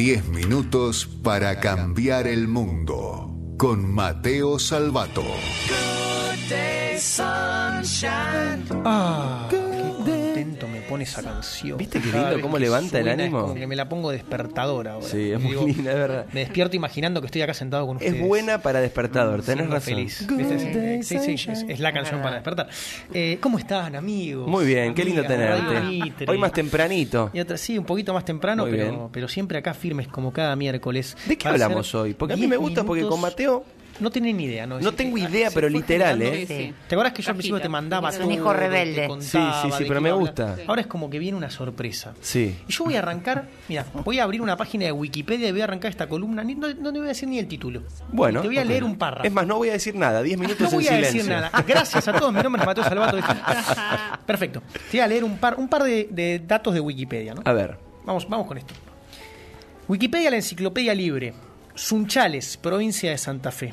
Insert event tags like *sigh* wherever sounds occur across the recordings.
10 minutos para cambiar el mundo. Con Mateo Salvato. Ah, qué contento me pone esa canción. ¿Viste qué Cada lindo vez cómo que levanta el suena, es ánimo? como que me la pongo despertadora ahora. Sí, es muy Digo, linda, es verdad. Me despierto imaginando que estoy acá sentado con ustedes. Es buena para despertador, tenés Siendo razón. feliz. ¿Viste? Sí, sí, sí, es, es la canción para despertar. Eh, ¿Cómo están, amigos? Muy bien, qué lindo Amigas de Radio tenerte. Mitre. Hoy más tempranito. Y otra, sí, un poquito más temprano, Muy pero, bien. pero siempre acá firmes como cada miércoles. ¿De qué Va a ser hablamos hoy? Porque a mí 10 me gusta porque con minutos- Mateo No tienen ni idea, ¿no? no tengo eh, idea, pero literal, ¿eh? Sí. ¿Te acuerdas que yo al principio te mandaba Es todo? un hijo rebelde. Sí, sí, sí, pero me a gusta. Ahora es como que viene una sorpresa. Sí. Y yo voy a arrancar, mira, voy a abrir una página de Wikipedia y voy a arrancar esta columna. Ni- No, no te voy a decir ni el título. Bueno. Te voy a leer un párrafo. Es más, no voy a decir nada. 10 *laughs* minutos No voy en a silencio. decir nada. Gracias a todos. Mi nombre es Mateo Salvato. *laughs* *laughs* Perfecto. Te voy a leer un par, un par de, de datos de Wikipedia, ¿no? A ver. Vamos, vamos con esto. Wikipedia, la enciclopedia libre. Sunchales, provincia de Santa Fe.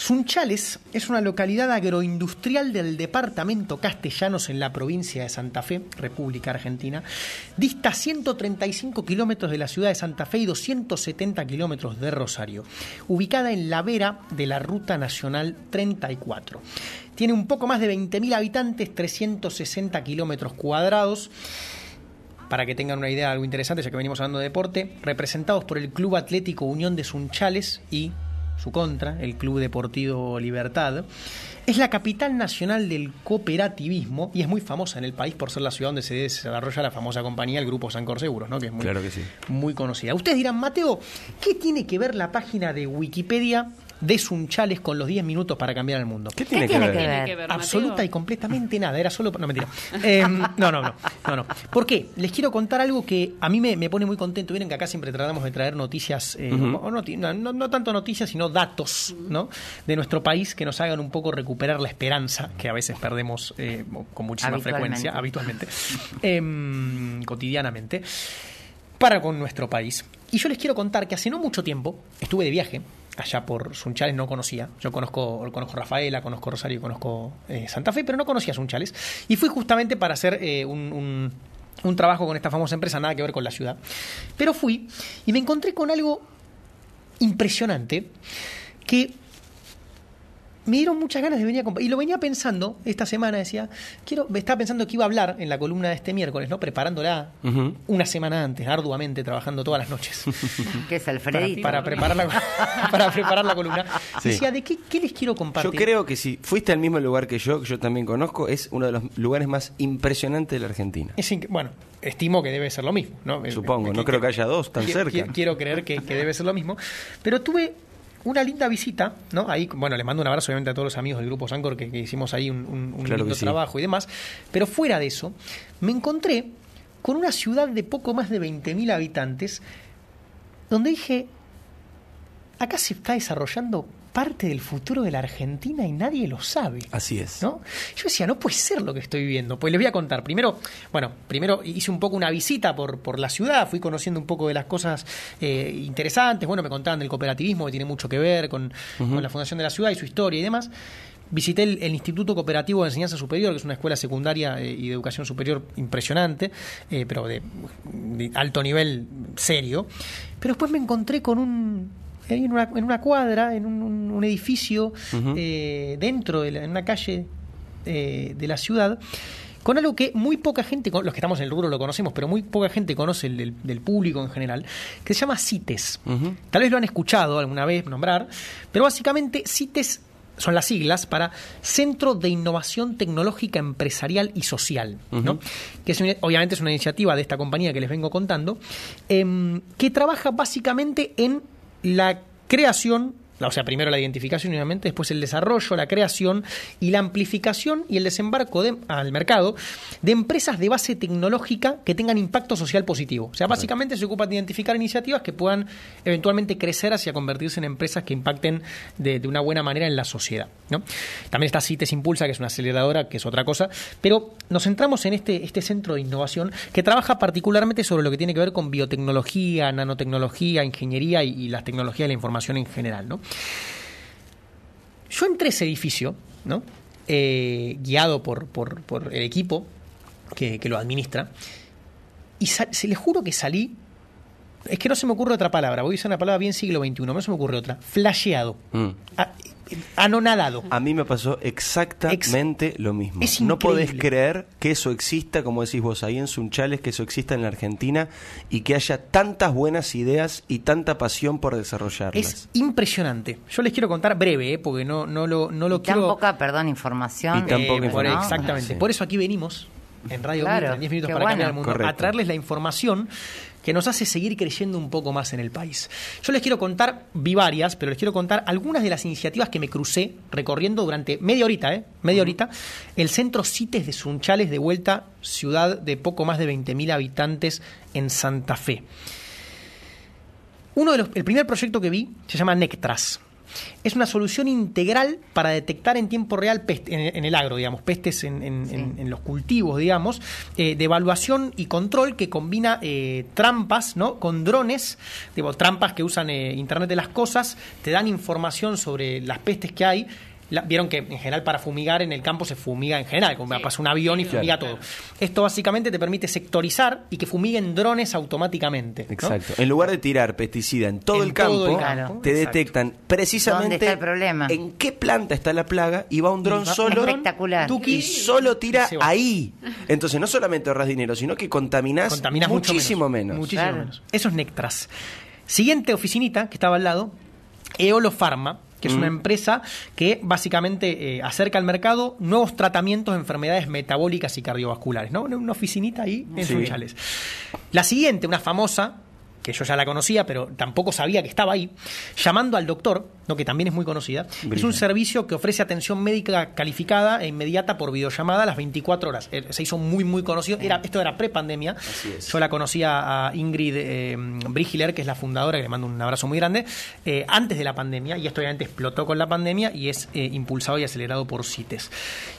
Sunchales es una localidad agroindustrial del departamento Castellanos en la provincia de Santa Fe, República Argentina. Dista 135 kilómetros de la ciudad de Santa Fe y 270 kilómetros de Rosario. Ubicada en la vera de la Ruta Nacional 34. Tiene un poco más de 20.000 habitantes, 360 kilómetros cuadrados para que tengan una idea de algo interesante, ya que venimos hablando de deporte, representados por el Club Atlético Unión de Sunchales y su contra, el Club Deportivo Libertad. Es la capital nacional del cooperativismo y es muy famosa en el país por ser la ciudad donde se desarrolla la famosa compañía, el Grupo Sancor Seguros, ¿no? que es muy, Claro que sí. muy conocida. Ustedes dirán, Mateo, ¿qué tiene que ver la página de Wikipedia de Sunchales con los 10 minutos para cambiar el mundo? ¿Qué tiene, que, ver? ver? Tiene que ver, Absoluta y completamente nada, era solo... No, mentira. Eh, no, no, no, no, no. ¿Por qué? Les quiero contar algo que a mí me, me pone muy contento. Miren que acá siempre tratamos de traer noticias, eh, o noti- no, no- no tanto noticias, sino datos ¿no? de nuestro país que nos hagan un poco recuperar la esperanza, que a veces perdemos eh, con muchísima frecuencia, habitualmente, em, cotidianamente, para con nuestro país. Y yo les quiero contar que hace no mucho tiempo estuve de viaje allá por Sunchales, no conocía. Yo conozco, conozco Rafaela, conozco Rosario, conozco eh, Santa Fe, pero no conocía Sunchales. Y fui justamente para hacer eh, un, un- un trabajo con esta famosa empresa, nada que ver con la ciudad. Pero fui y me encontré con algo impresionante que me dieron muchas ganas de venir a compa- Y lo venía pensando esta semana, decía, quiero, estaba pensando que iba a hablar en la columna de este miércoles, ¿no? Preparándola una semana antes, arduamente, trabajando todas las noches. *laughs* que es para, Alfredito. para preparar la, *laughs* para preparar la columna. Sí. Decía, ¿de qué, qué les quiero Yo compartir? creo que si fuiste al mismo lugar que yo, que yo también conozco, es uno de los lugares más impresionantes de la Argentina. Es bueno, estimo que debe ser lo mismo, ¿no? Supongo, no creo que haya dos tan cerca. qui- Quiero creer que, que debe ser lo mismo. Pero tuve una linda visita, ¿no? Ahí, bueno, les mando un abrazo obviamente a todos los amigos del grupo Sancor que, que hicimos ahí un, un- un Claro lindo sí. trabajo y demás. Pero fuera de eso, me encontré con una ciudad de poco más de 20.000 habitantes, donde dije, acá se está desarrollando parte del futuro de la Argentina y nadie lo sabe. Así es. ¿no? Yo decía, no puede ser lo que estoy viviendo. Pues les voy a contar. Primero, bueno, primero hice un poco una visita por, por la ciudad, fui conociendo un poco de las cosas eh, interesantes. Bueno, me contaban del cooperativismo que tiene mucho que ver con, con la fundación de la ciudad y su historia y demás. Visité el, el Instituto Cooperativo de Enseñanza Superior, que es una escuela secundaria eh, y de educación superior impresionante, eh, pero de, de alto nivel serio. Pero después me encontré con un, en una, en una cuadra, en un, un- un edificio, eh, dentro de la- en una calle eh, de la ciudad, con algo que muy poca gente, los que estamos en el rubro lo conocemos, pero muy poca gente conoce el del, del público en general, que se llama CITES. Tal vez lo han escuchado alguna vez nombrar, pero básicamente CITES son las siglas para Centro de Innovación Tecnológica Empresarial y Social, ¿no? que es obviamente es una iniciativa de esta compañía que les vengo contando, em, que trabaja básicamente en la creación, o sea, primero la identificación, obviamente, después el desarrollo, la creación y la amplificación y el desembarco de- al mercado de empresas de base tecnológica que tengan impacto social positivo. O sea, básicamente se ocupan de identificar iniciativas que puedan eventualmente crecer hacia convertirse en empresas que impacten de, de una buena manera en la sociedad. ¿no? También está CITES Impulsa, que es una aceleradora, que es otra cosa, pero nos centramos en este, este centro de innovación que trabaja particularmente sobre lo que tiene que ver con biotecnología, nanotecnología, ingeniería y, y las tecnologías de la información en general. ¿no? Yo entré a ese edificio, ¿no? Eh, guiado por, por- por el equipo que, que lo administra, y se les juro que salí es que no se me ocurre otra palabra, voy a usar una palabra bien siglo XXI, no se me ocurre otra, flasheado, Mm. Anonadado. A mí me pasó exactamente lo mismo. es no podés creer que eso exista, como decís vos, ahí en Sunchales, que eso exista en la Argentina y que haya tantas buenas ideas y tanta pasión por desarrollarlas. Es impresionante. Yo les quiero contar breve, ¿eh? porque no, no lo, no lo Y tan quiero... poca, perdón, información. Y tan Eh, poca por- información. Exactamente. Sí. Por eso aquí venimos en Radio Claro, Mitra, en 10 minutos para cambiar el bueno. mundo, a Correcto. traerles la información que nos hace seguir creyendo un poco más en el país. Yo les quiero contar, vi varias, pero les quiero contar algunas de las iniciativas que me crucé recorriendo durante media horita, ¿eh? Media horita, el centro CITES de Sunchales de vuelta, ciudad de poco más de 20.000 habitantes en Santa Fe. Uno de los, el primer proyecto que vi se llama Nectras. Es una solución integral para detectar en tiempo real peste- en, en el agro, digamos, pestes en, en- Sí. en- en los cultivos, digamos, eh, de evaluación y control que combina eh, trampas, ¿no? Con drones, digo, trampas que usan eh, Internet de las cosas, te dan información sobre las pestes que hay. La- Vieron que en general para fumigar en el campo se fumiga en general, como pasa un avión y fumiga todo. Esto básicamente te permite sectorizar y que fumiguen drones automáticamente. ¿no? Exacto. En lugar de tirar pesticida en todo En el campo, todo el campo. te Exacto. detectan precisamente ¿Dónde está el problema? en qué planta está la plaga y va un dron solo Espectacular. Tuki, y solo tira y ahí. Entonces no solamente ahorras dinero, sino que contaminás, muchísimo menos. Muchísimo Claro. menos. Eso es Nectras. Siguiente oficinita que estaba al lado, Eolo Pharma, que es una empresa que básicamente eh, acerca al mercado nuevos tratamientos de enfermedades metabólicas y cardiovasculares. ¿no? Una- Una oficinita ahí en Sí. Sunchales. La siguiente, una famosa, que yo ya la conocía, pero tampoco sabía que estaba ahí, llamando al doctor, ¿no? que también es muy conocida. Es un servicio que ofrece atención médica calificada e inmediata por videollamada a las 24 horas. Eh, Se hizo muy, muy conocido. Era, esto era pre-pandemia. Yo la conocía a Ingrid eh, Brigiler, que es la fundadora, que le mando un abrazo muy grande, eh, antes de la pandemia, y esto obviamente explotó con la pandemia y es eh, impulsado y acelerado por CITES.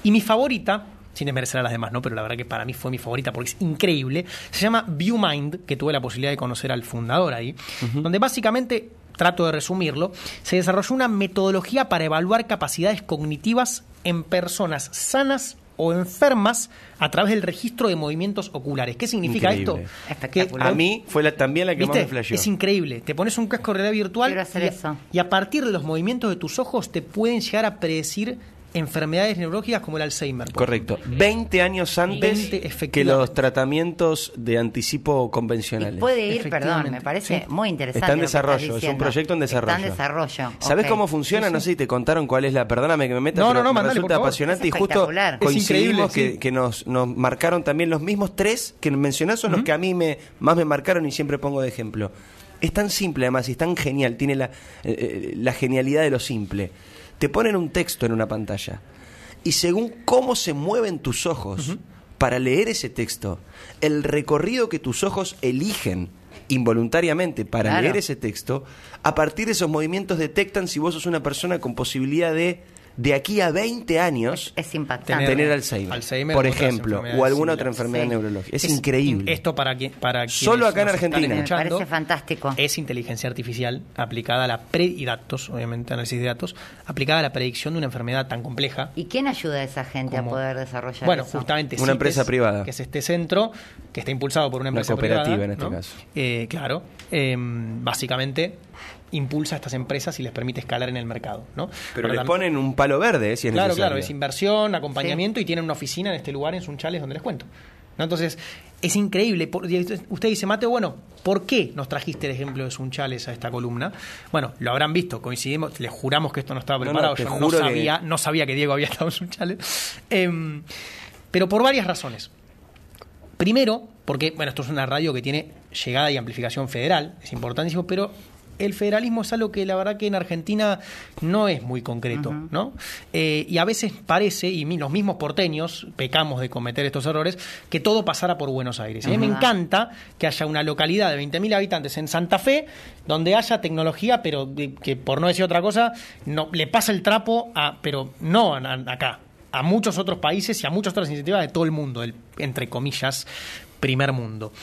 Y mi favorita, sin desmerecer a las demás, ¿no? Pero la verdad que para mí fue mi favorita porque es increíble. Se llama ViewMind, que tuve la posibilidad de conocer al fundador ahí, donde básicamente, trato de resumirlo, se desarrolló una metodología para evaluar capacidades cognitivas en personas sanas o enfermas a través del registro de movimientos oculares. ¿Qué significa Increíble. esto? Espectacular. A mí fue la- también la que más me flasheó. Es increíble. Te pones un casco de realidad virtual Quiero hacer y, a, eso. y a partir de los movimientos de tus ojos te pueden llegar a predecir enfermedades neurológicas como el Alzheimer. Correcto. 20 años antes 20, que los tratamientos de anticipo convencionales. Y puede ir, perdón, me parece sí. muy interesante. Está en desarrollo, es un proyecto en desarrollo. Está en desarrollo. ¿Sabes ok. cómo funciona? Sí, No sé si te contaron cuál es la. Perdóname que me meta, No, pero no, no, me mandale, resulta apasionante Es y justo coincidimos increíble, que, que nos, nos marcaron también los mismos tres que mencionás son los que a mí me, más me marcaron y siempre pongo de ejemplo. Es tan simple además y es tan genial, tiene la, eh, eh, la genialidad de lo simple. Te ponen un texto en una pantalla y según cómo se mueven tus ojos para leer ese texto, el recorrido que tus ojos eligen involuntariamente para Claro. leer ese texto, a partir de esos movimientos detectan si vos sos una persona con posibilidad de, de aquí a 20 años, Es impactante. tener, Alzheimer, Alzheimer por ejemplo, o alguna otra enfermedad Sí. neurológica. Es, increíble. Esto para quienes Solo acá en Argentina. Me parece fantástico. Es inteligencia artificial aplicada a la pre y datos, obviamente análisis de datos, aplicada a la predicción de una enfermedad tan compleja ¿Y quién ayuda a esa gente como- a poder desarrollar Bueno, eso? justamente Una CITES, empresa privada. que es este centro que está impulsado por una Una empresa cooperativa privada, en este ¿no? caso. Eh, claro, eh, básicamente impulsa a estas empresas y les permite escalar en el mercado, ¿no? Pero Por le lo tanto- ponen un palo verde, eh, si es Claro, necesario. claro, es inversión, acompañamiento y tienen una oficina en este lugar, en Sunchales, donde les cuento. ¿No? Entonces, es increíble. Usted dice, Mateo, bueno, ¿por qué nos trajiste el ejemplo de Sunchales a esta columna? Bueno, lo habrán visto, coincidimos, les juramos que esto no estaba No, no, preparado, te yo no juro que- sabía, no sabía que Diego había estado en Sunchales. Em, pero por varias razones. Primero, porque, bueno, esto es una radio que tiene llegada y amplificación federal, es importantísimo, pero el federalismo es algo que la verdad que en Argentina no es muy concreto, ¿no? Eh, y a veces parece, y los mismos porteños pecamos de cometer estos errores, que todo pasara por Buenos Aires. Y a mí me encanta que haya una localidad de 20.000 habitantes en Santa Fe, donde haya tecnología, pero de- que por no decir otra cosa, no le pasa el trapo a, pero no a- a- acá, a muchos otros países y a muchas otras iniciativas de todo el mundo, el, entre comillas, primer mundo.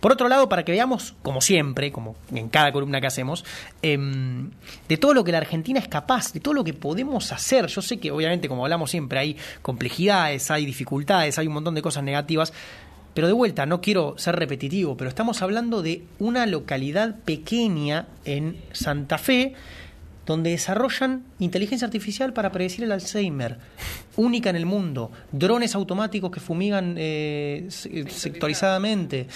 Por otro lado, para que veamos, como siempre, como en cada columna que hacemos, em, de todo lo que la Argentina es capaz, de todo lo que podemos hacer. Yo sé que, obviamente, como hablamos siempre, hay complejidades, hay dificultades, hay un montón de cosas negativas, Pero de vuelta, no quiero ser repetitivo, pero estamos hablando de una localidad pequeña en Santa Fe donde desarrollan inteligencia artificial para predecir el Alzheimer, única en el mundo, drones automáticos que fumigan eh, se- sectorizadamente.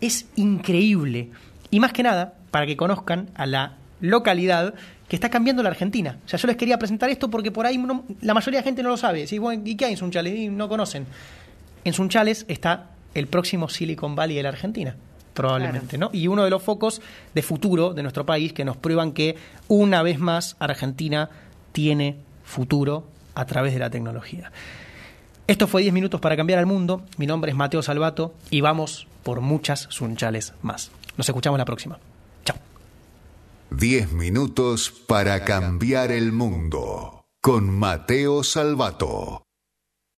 Es increíble. Y más que nada, para que conozcan a la localidad que está cambiando la Argentina. O sea, yo les quería presentar esto porque por ahí no- la mayoría de gente no lo sabe. Sí, ¿Y qué hay en Sunchales? Y no conocen. En Sunchales está el próximo Silicon Valley de la Argentina, probablemente, ¿no? Y uno de los focos de futuro de nuestro país que nos prueban que una vez más Argentina tiene futuro a través de la tecnología. Esto fue 10 minutos para cambiar al mundo. Mi nombre es Mateo Salvato y vamos por muchas Sunchales más. Nos escuchamos la próxima. Chao. 10 minutos para cambiar el mundo. Con Mateo Salvato.